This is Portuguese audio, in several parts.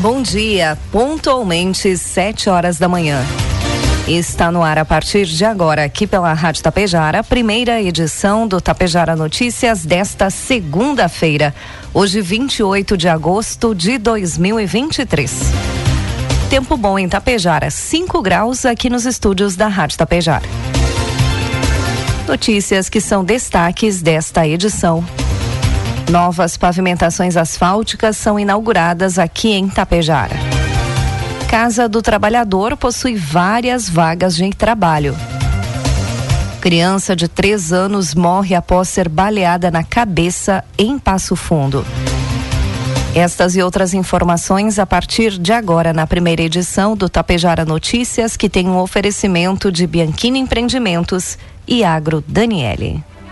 Bom dia, pontualmente sete horas da manhã. Está no ar a partir de agora, aqui pela Rádio Tapejara, primeira edição do Tapejara Notícias desta segunda-feira, hoje 28 de agosto de 2023. Tempo bom em Tapejara, 5 graus aqui nos estúdios da Rádio Tapejara. Notícias que são destaques desta edição. Novas pavimentações asfálticas são inauguradas aqui em Tapejara. Casa do Trabalhador possui várias vagas de trabalho. Criança de três anos morre após ser baleada na cabeça em Passo Fundo. Estas e outras informações a partir de agora na primeira edição do Tapejara Notícias, que tem um oferecimento de Bianchini Empreendimentos e Agro Daniele.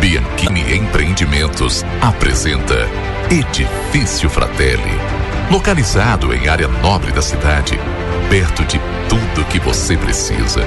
Bianchini Empreendimentos apresenta Edifício Fratelli. Localizado em área nobre da cidade, perto de tudo que você precisa,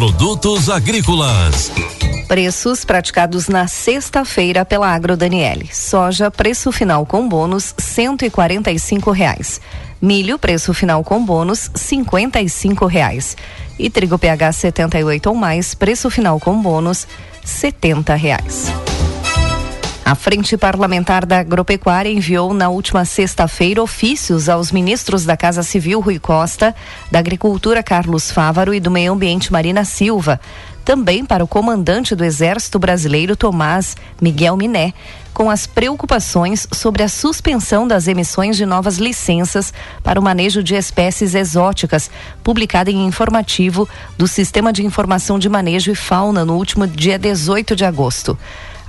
Produtos agrícolas. Preços praticados na sexta-feira pela Agro Daniele. Soja, preço final com bônus, cento e quarenta e cinco reais. Milho, preço final com bônus, cinquenta e cinco reais. E trigo PH 78 ou mais, preço final com bônus, setenta reais. A Frente Parlamentar da Agropecuária enviou na última sexta-feira ofícios aos ministros da Casa Civil Rui Costa, da Agricultura Carlos Fávaro e do Meio Ambiente Marina Silva, também para o comandante do Exército Brasileiro Tomás Miguel Miné, com as preocupações sobre a suspensão das emissões de novas licenças para o manejo de espécies exóticas, publicada em informativo do Sistema de Informação de Manejo e Fauna no último dia 18 de agosto.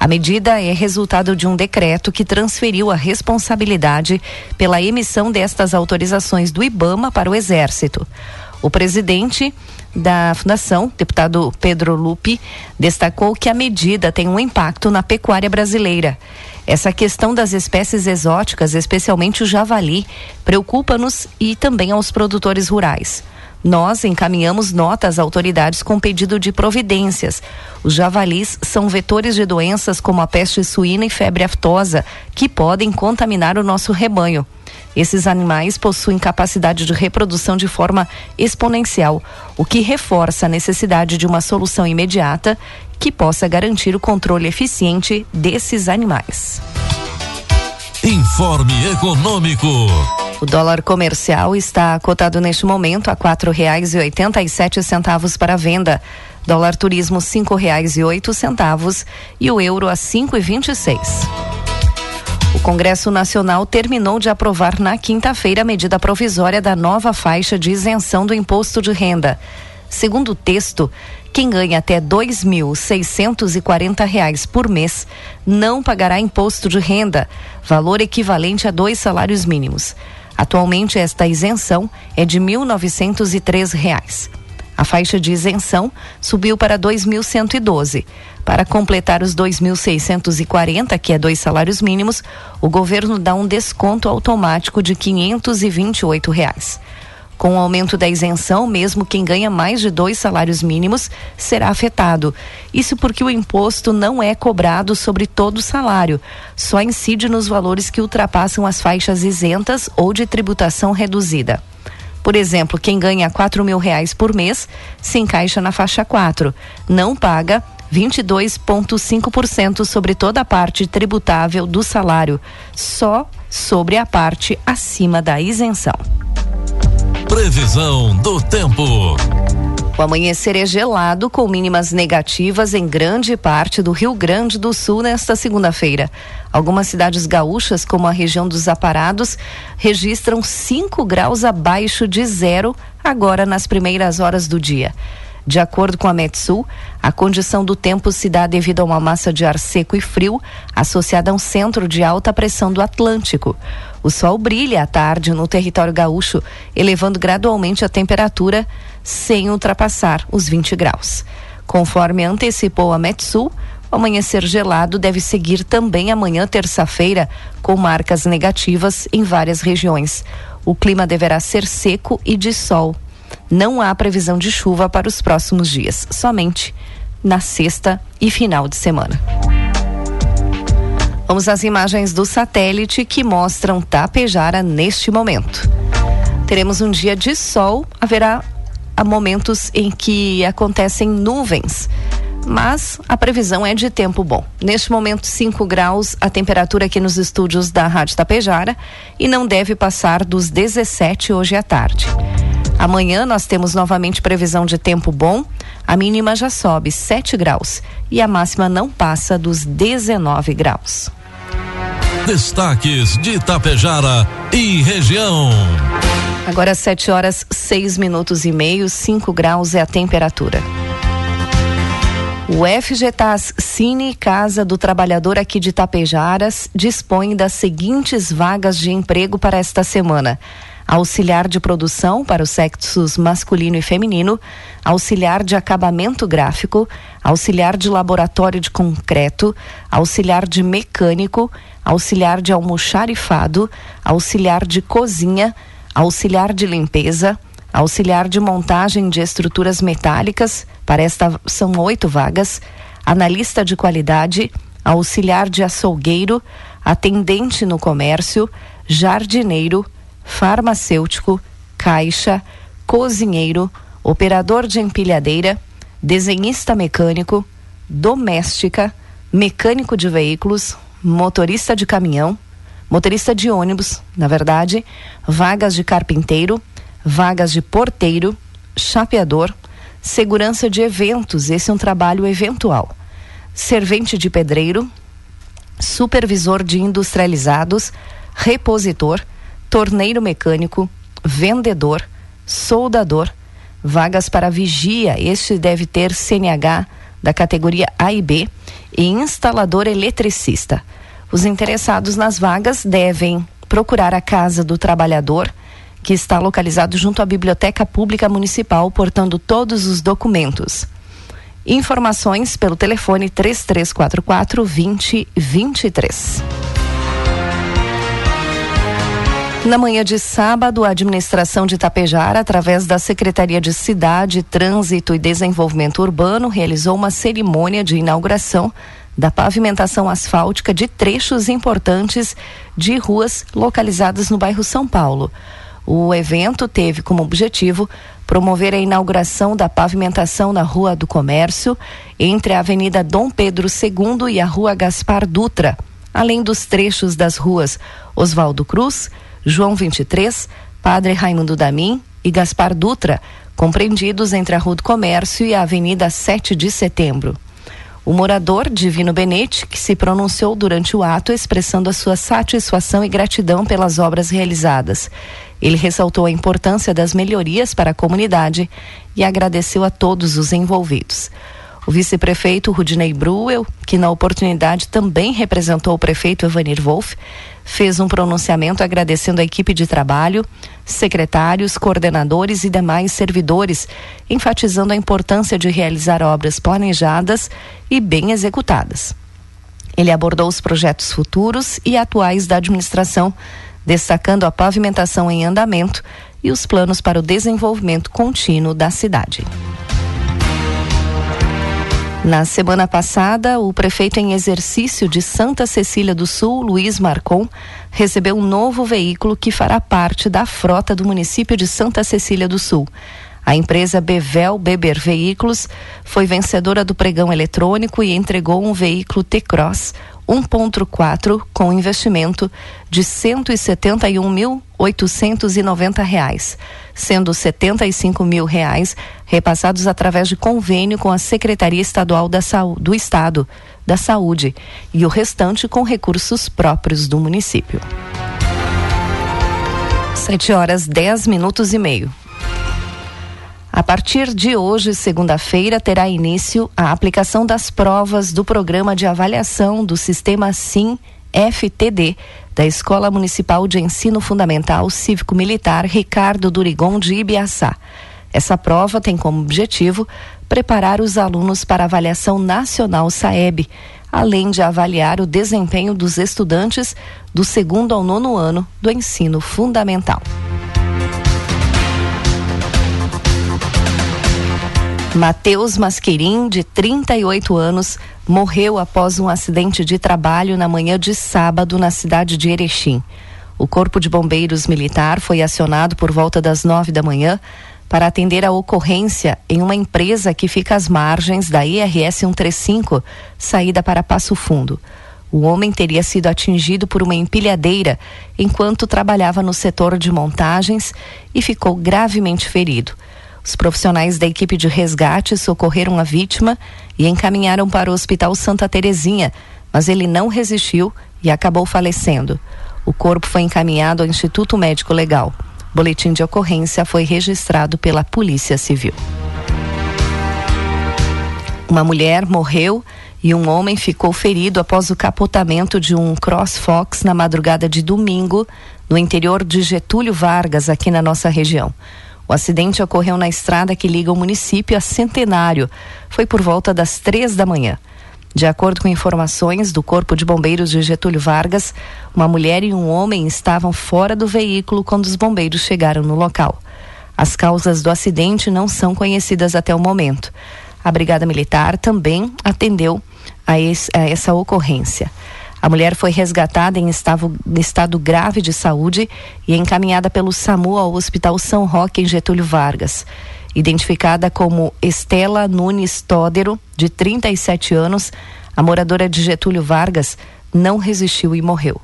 A medida é resultado de um decreto que transferiu a responsabilidade pela emissão destas autorizações do IBAMA para o Exército. O presidente da Fundação, deputado Pedro Lupe, destacou que a medida tem um impacto na pecuária brasileira. Essa questão das espécies exóticas, especialmente o javali, preocupa-nos e também aos produtores rurais. Nós encaminhamos notas às autoridades com pedido de providências. Os javalis são vetores de doenças como a peste suína e febre aftosa, que podem contaminar o nosso rebanho. Esses animais possuem capacidade de reprodução de forma exponencial, o que reforça a necessidade de uma solução imediata que possa garantir o controle eficiente desses animais. Informe Econômico. O dólar comercial está cotado neste momento a quatro reais e oitenta e sete centavos para venda. Dólar turismo cinco reais e oito centavos e o euro a cinco e vinte e seis. O Congresso Nacional terminou de aprovar na quinta-feira a medida provisória da nova faixa de isenção do imposto de renda. Segundo o texto, quem ganha até 2.640 reais por mês não pagará imposto de renda, valor equivalente a dois salários mínimos. Atualmente, esta isenção é de 1.903 reais. A faixa de isenção subiu para 2.112. Para completar os 2.640, que é dois salários mínimos, o governo dá um desconto automático de 528 reais. Com o aumento da isenção, mesmo quem ganha mais de dois salários mínimos será afetado. Isso porque o imposto não é cobrado sobre todo o salário, só incide nos valores que ultrapassam as faixas isentas ou de tributação reduzida. Por exemplo, quem ganha quatro mil reais por mês se encaixa na faixa 4, não paga 22,5% sobre toda a parte tributável do salário, só sobre a parte acima da isenção. Previsão do tempo. O amanhecer é gelado, com mínimas negativas em grande parte do Rio Grande do Sul nesta segunda-feira. Algumas cidades gaúchas, como a região dos Aparados, registram 5 graus abaixo de zero agora nas primeiras horas do dia. De acordo com a Metsul, a condição do tempo se dá devido a uma massa de ar seco e frio associada a um centro de alta pressão do Atlântico. O sol brilha à tarde no território gaúcho, elevando gradualmente a temperatura sem ultrapassar os 20 graus. Conforme antecipou a Metsul, o amanhecer gelado deve seguir também amanhã, terça-feira, com marcas negativas em várias regiões. O clima deverá ser seco e de sol. Não há previsão de chuva para os próximos dias, somente na sexta e final de semana. Vamos às imagens do satélite que mostram Tapejara neste momento. Teremos um dia de sol, haverá momentos em que acontecem nuvens, mas a previsão é de tempo bom. Neste momento, 5 graus a temperatura aqui nos estúdios da Rádio Tapejara e não deve passar dos 17 hoje à tarde. Amanhã nós temos novamente previsão de tempo bom. A mínima já sobe 7 graus e a máxima não passa dos 19 graus. Destaques de Itapejara e região. Agora 7 horas 6 minutos e meio, 5 graus é a temperatura. O FGTAS Cine Casa do Trabalhador aqui de Tapejaras dispõe das seguintes vagas de emprego para esta semana auxiliar de produção para os sexos masculino e feminino, auxiliar de acabamento gráfico, auxiliar de laboratório de concreto, auxiliar de mecânico, auxiliar de almoxarifado, auxiliar de cozinha, auxiliar de limpeza, auxiliar de montagem de estruturas metálicas, para esta são oito vagas, analista de qualidade, auxiliar de açougueiro, atendente no comércio, jardineiro, farmacêutico, caixa, cozinheiro, operador de empilhadeira, desenhista mecânico, doméstica, mecânico de veículos, motorista de caminhão, motorista de ônibus, na verdade, vagas de carpinteiro, vagas de porteiro, chapeador, segurança de eventos, esse é um trabalho eventual, servente de pedreiro, supervisor de industrializados, repositor, torneiro mecânico, vendedor, soldador, vagas para vigia, este deve ter CNH da categoria A e B, e instalador eletricista. Os interessados nas vagas devem procurar a Casa do Trabalhador, que está localizado junto à Biblioteca Pública Municipal, portando todos os documentos. Informações pelo telefone 3344 2023. Na manhã de sábado, a administração de Itapejara, através da Secretaria de Cidade, Trânsito e Desenvolvimento Urbano, realizou uma cerimônia de inauguração da pavimentação asfáltica de trechos importantes de ruas localizadas no bairro São Paulo. O evento teve como objetivo promover a inauguração da pavimentação na Rua do Comércio, entre a Avenida Dom Pedro II e a Rua Gaspar Dutra, além dos trechos das ruas Oswaldo Cruz, João 23, Padre Raimundo Damin e Gaspar Dutra, compreendidos entre a Rua do Comércio e a Avenida 7 de Setembro. O morador Divino Benete, que se pronunciou durante o ato expressando a sua satisfação e gratidão pelas obras realizadas. Ele ressaltou a importância das melhorias para a comunidade e agradeceu a todos os envolvidos. O vice-prefeito Rudinei Bruel, que na oportunidade também representou o prefeito Evanir Wolff, fez um pronunciamento agradecendo a equipe de trabalho, secretários, coordenadores e demais servidores, enfatizando a importância de realizar obras planejadas e bem executadas. Ele abordou os projetos futuros e atuais da administração, destacando a pavimentação em andamento e os planos para o desenvolvimento contínuo da cidade. Na semana passada, o prefeito em exercício de Santa Cecília do Sul, Luiz Marcon, recebeu um novo veículo que fará parte da frota do município de Santa Cecília do Sul. A empresa Bevel Beber Veículos foi vencedora do pregão eletrônico e entregou um veículo T-Cross 1.4 com investimento de 171.890 reais, sendo 75 mil reais repassados através de convênio com a Secretaria Estadual Saúde, do Estado da Saúde e o restante com recursos próprios do município. 7 horas 10 minutos e meio. A partir de hoje, segunda-feira, terá início a aplicação das provas do programa de avaliação do sistema SIM FTD da Escola Municipal de Ensino Fundamental Cívico-Militar Ricardo Durigon de Ibiaçá. Essa prova tem como objetivo preparar os alunos para a avaliação nacional SAEB, além de avaliar o desempenho dos estudantes do segundo ao nono ano do ensino fundamental. Matheus Masquerim, de 38 anos, morreu após um acidente de trabalho na manhã de sábado na cidade de Erechim. O Corpo de Bombeiros Militar foi acionado por volta das nove da manhã para atender a ocorrência em uma empresa que fica às margens da IRS 135, saída para Passo Fundo. O homem teria sido atingido por uma empilhadeira enquanto trabalhava no setor de montagens e ficou gravemente ferido. Os profissionais da equipe de resgate socorreram a vítima e encaminharam para o Hospital Santa Terezinha, mas ele não resistiu e acabou falecendo. O corpo foi encaminhado ao Instituto Médico Legal. Boletim de ocorrência foi registrado pela Polícia Civil. Uma mulher morreu e um homem ficou ferido após o capotamento de um CrossFox na madrugada de domingo no interior de Getúlio Vargas, aqui na nossa região. O acidente ocorreu na estrada que liga o município a Centenário. Foi por volta das três da manhã. De acordo com informações do Corpo de Bombeiros de Getúlio Vargas, uma mulher e um homem estavam fora do veículo quando os bombeiros chegaram no local. As causas do acidente não são conhecidas até o momento. A Brigada Militar também atendeu a, esse, a essa ocorrência. A mulher foi resgatada em estado, estado grave de saúde e encaminhada pelo SAMU ao Hospital São Roque, em Getúlio Vargas. Identificada como Estela Nunes Tódero, de 37 anos, a moradora de Getúlio Vargas não resistiu e morreu.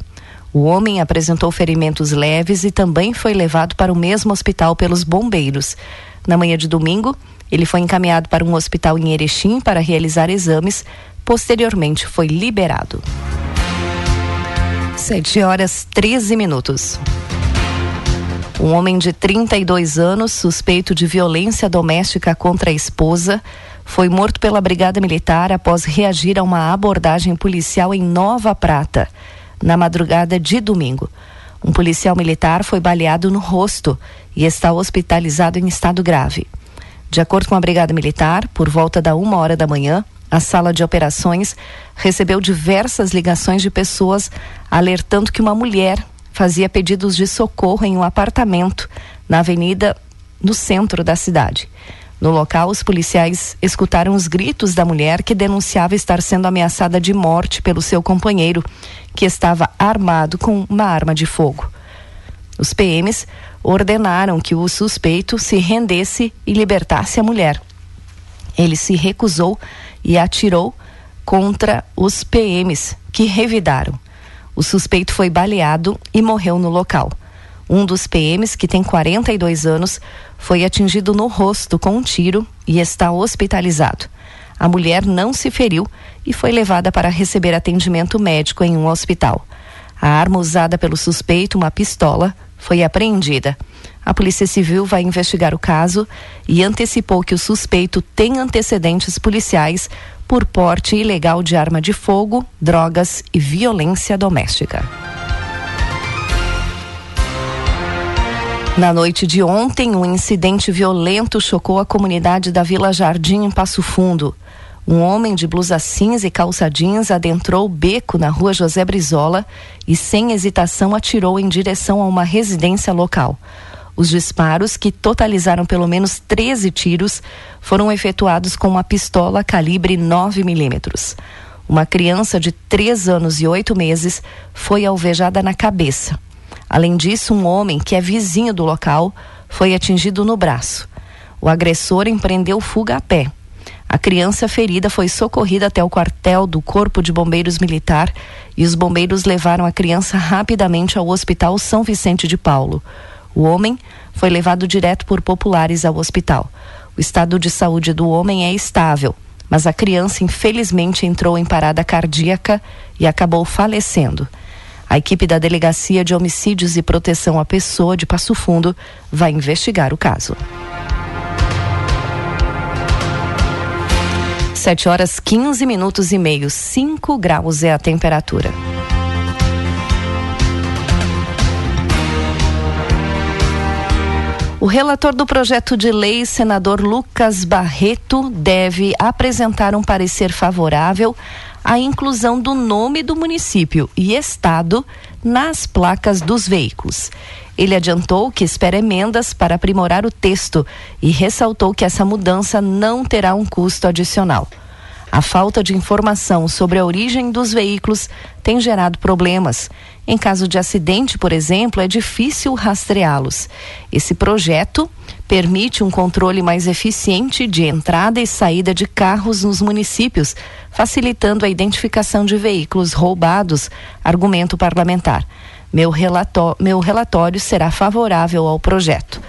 O homem apresentou ferimentos leves e também foi levado para o mesmo hospital pelos bombeiros. Na manhã de domingo, ele foi encaminhado para um hospital em Erechim para realizar exames. Posteriormente, foi liberado. 7 horas 13 minutos. Um homem de 32 anos, suspeito de violência doméstica contra a esposa, foi morto pela Brigada Militar após reagir a uma abordagem policial em Nova Prata, na madrugada de domingo. Um policial militar foi baleado no rosto e está hospitalizado em estado grave. De acordo com a Brigada Militar, por volta da uma hora da manhã, a sala de operações recebeu diversas ligações de pessoas alertando que uma mulher fazia pedidos de socorro em um apartamento na avenida no centro da cidade. No local, os policiais escutaram os gritos da mulher que denunciava estar sendo ameaçada de morte pelo seu companheiro, que estava armado com uma arma de fogo. Os PMs ordenaram que o suspeito se rendesse e libertasse a mulher. Ele se recusou e atirou contra os PMs, que revidaram. O suspeito foi baleado e morreu no local. Um dos PMs, que tem 42 anos, foi atingido no rosto com um tiro e está hospitalizado. A mulher não se feriu e foi levada para receber atendimento médico em um hospital. A arma usada pelo suspeito, uma pistola, foi apreendida. A Polícia Civil vai investigar o caso e antecipou que o suspeito tem antecedentes policiais por porte ilegal de arma de fogo, drogas e violência doméstica. Na noite de ontem, um incidente violento chocou a comunidade da Vila Jardim, em Passo Fundo. Um homem de blusa cinza e calça jeans adentrou o beco na rua José Brizola e, sem hesitação, atirou em direção a uma residência local. Os disparos, que totalizaram pelo menos 13 tiros, foram efetuados com uma pistola calibre 9 milímetros. Uma criança de 3 anos e 8 meses foi alvejada na cabeça. Além disso, um homem que é vizinho do local foi atingido no braço. O agressor empreendeu fuga a pé. A criança ferida foi socorrida até o quartel do Corpo de Bombeiros Militar e os bombeiros levaram a criança rapidamente ao Hospital São Vicente de Paulo. O homem foi levado direto por populares ao hospital. O estado de saúde do homem é estável, mas a criança infelizmente entrou em parada cardíaca e acabou falecendo. A equipe da Delegacia de Homicídios e Proteção à Pessoa de Passo Fundo vai investigar o caso. 7 horas 15 minutos e meio, 5 graus é a temperatura. O relator do projeto de lei, senador Lucas Barreto, deve apresentar um parecer favorável à inclusão do nome do município e estado nas placas dos veículos. Ele adiantou que espera emendas para aprimorar o texto e ressaltou que essa mudança não terá um custo adicional. A falta de informação sobre a origem dos veículos tem gerado problemas. Em caso de acidente, por exemplo, é difícil rastreá-los. Esse projeto permite um controle mais eficiente de entrada e saída de carros nos municípios, facilitando a identificação de veículos roubados, argumento parlamentar. Meu, meu relatório será favorável ao projeto.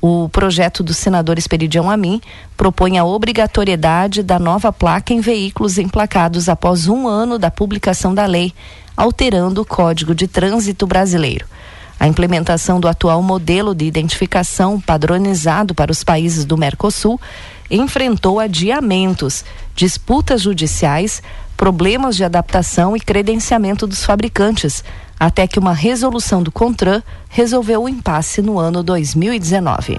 O projeto do senador Esperidião Amin propõe a obrigatoriedade da nova placa em veículos emplacados após um ano da publicação da lei, alterando o Código de Trânsito Brasileiro. A implementação do atual modelo de identificação padronizado para os países do Mercosul enfrentou adiamentos, disputas judiciais, problemas de adaptação e credenciamento dos fabricantes, até que uma resolução do CONTRAN resolveu o impasse no ano 2019.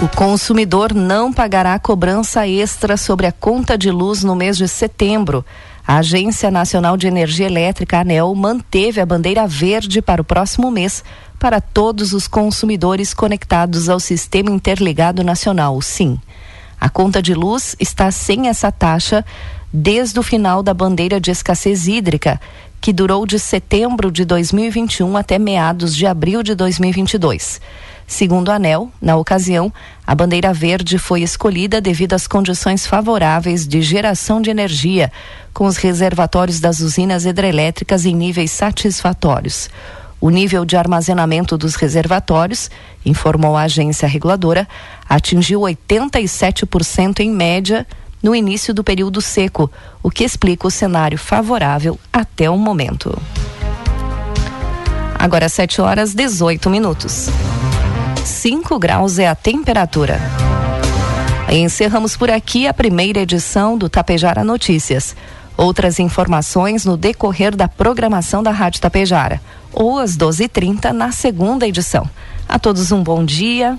O consumidor não pagará cobrança extra sobre a conta de luz no mês de setembro. A Agência Nacional de Energia Elétrica, ANEL, manteve a bandeira verde para o próximo mês para todos os consumidores conectados ao Sistema Interligado Nacional, SIM. A conta de luz está sem essa taxa desde o final da bandeira de escassez hídrica, que durou de setembro de 2021 até meados de abril de 2022. Segundo a ANEL, na ocasião, a bandeira verde foi escolhida devido às condições favoráveis de geração de energia, com os reservatórios das usinas hidrelétricas em níveis satisfatórios. O nível de armazenamento dos reservatórios, informou a agência reguladora, atingiu 87% em média no início do período seco, o que explica o cenário favorável até o momento. Agora 7 horas 18 minutos. 5 graus é a temperatura. Encerramos por aqui a primeira edição do Tapejara Notícias. Outras informações no decorrer da programação da Rádio Tapejara, ou às 12h30 na segunda edição. A todos um bom dia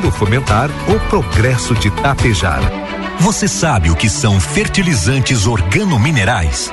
buscando fomentar o progresso de Tapejara. Você sabe o que são fertilizantes organominerais?